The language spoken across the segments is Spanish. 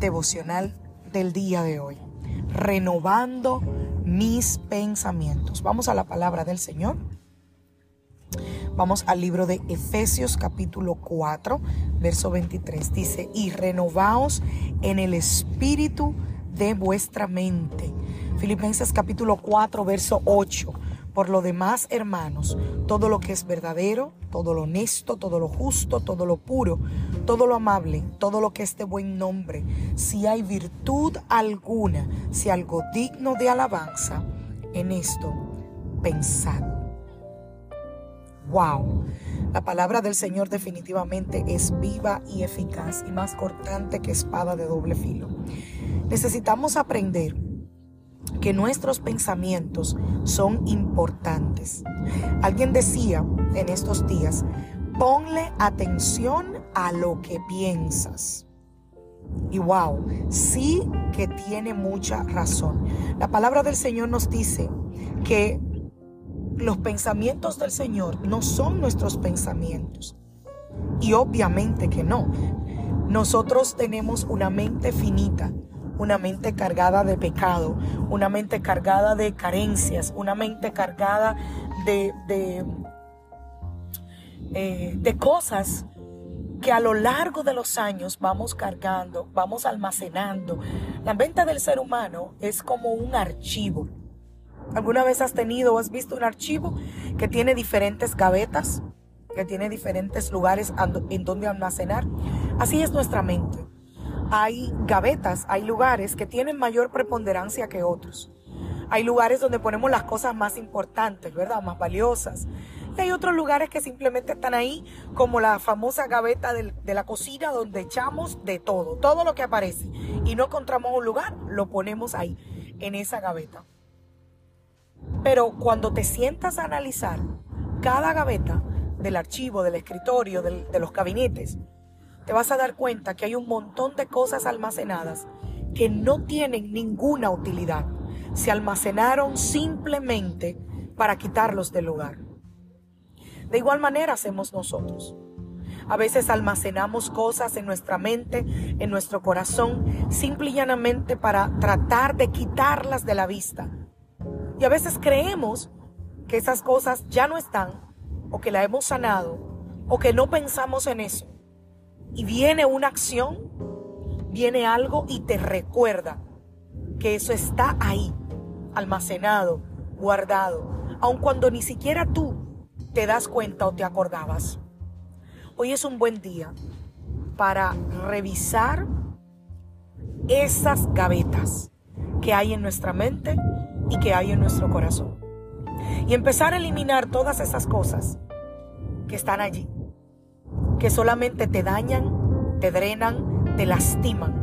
Devocional del día de hoy. Renovando mis pensamientos. Vamos a la palabra del Señor. Vamos al libro de Efesios capítulo 4, verso 23. Dice, y renovaos en el espíritu de vuestra mente. Filipenses capítulo 4, verso 8. Por lo demás, hermanos, todo lo que es verdadero, todo lo honesto, todo lo justo, todo lo puro, todo lo amable, todo lo que es de buen nombre, si hay virtud alguna, si algo digno de alabanza, en esto pensad. Wow, la palabra del Señor definitivamente es viva y eficaz y más cortante que espada de doble filo. Necesitamos aprender que nuestros pensamientos son importantes. Alguien decía en estos días, ponle atención a lo que piensas. Y wow, sí que tiene mucha razón. La palabra del Señor nos dice que los pensamientos del Señor no son nuestros pensamientos. Y obviamente que no. Nosotros tenemos una mente finita una mente cargada de pecado, una mente cargada de carencias, una mente cargada de, de, eh, cosas que a lo largo de los años vamos cargando, vamos almacenando. La mente del ser humano es como un archivo. ¿Alguna vez has tenido o has visto un archivo que tiene diferentes gavetas, que tiene diferentes lugares en donde almacenar? Así es nuestra mente hay gavetas, hay lugares que tienen mayor preponderancia que otros. Hay lugares donde ponemos las cosas más importantes, ¿verdad? Más valiosas. Y hay otros lugares que simplemente están ahí, como la famosa gaveta de la cocina donde echamos de todo, todo lo que aparece. Y no encontramos un lugar, lo ponemos ahí, en esa gaveta. Pero cuando te sientas a analizar cada gaveta del archivo, del escritorio, de los gabinetes, te vas a dar cuenta que hay un montón de cosas almacenadas que no tienen ninguna utilidad. Se almacenaron simplemente para quitarlos del lugar. De igual manera hacemos nosotros. A veces almacenamos cosas en nuestra mente, en nuestro corazón, simple y llanamente para tratar de quitarlas de la vista. Y a veces creemos que esas cosas ya no están, o que la hemos sanado, o que no pensamos en eso y viene una acción, viene algo y te recuerda que eso está ahí, almacenado, guardado, aun cuando ni siquiera tú te das cuenta o te acordabas. Hoy es un buen día para revisar esas gavetas que hay en nuestra mente y que hay en nuestro corazón. Y empezar a eliminar todas esas cosas que están allí que solamente te dañan, te drenan, te lastiman.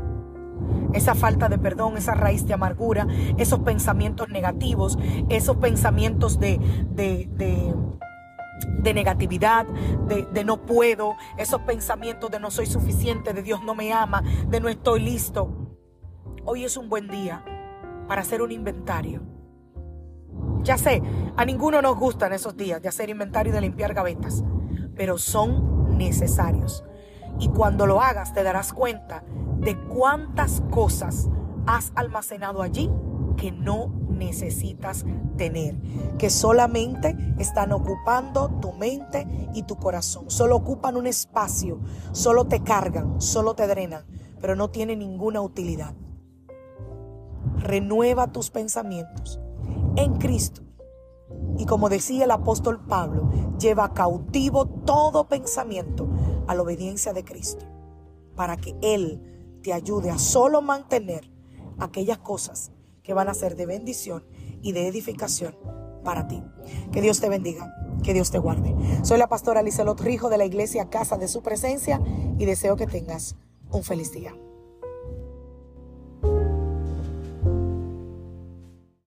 Esa falta de perdón, esa raíz de amargura, esos pensamientos negativos, esos pensamientos de, de, de, negatividad, de, de no puedo, esos pensamientos de no soy suficiente, de Dios no me ama, de no estoy listo. Hoy es un buen día para hacer un inventario. Ya sé, a ninguno nos gustan esos días de hacer inventario y de limpiar gavetas, pero son necesarios. Y cuando lo hagas te darás cuenta de cuántas cosas has almacenado allí que no necesitas tener, que solamente están ocupando tu mente y tu corazón, solo ocupan un espacio, solo te cargan, solo te drenan, pero no tienen ninguna utilidad. Renueva tus pensamientos en Cristo y como decía el apóstol Pablo, lleva cautivo todo pensamiento a la obediencia de Cristo, para que Él te ayude a solo mantener aquellas cosas que van a ser de bendición y de edificación para ti. Que Dios te bendiga, que Dios te guarde. Soy la pastora Lizelot Rijo de la iglesia Casa de Su Presencia y deseo que tengas un feliz día.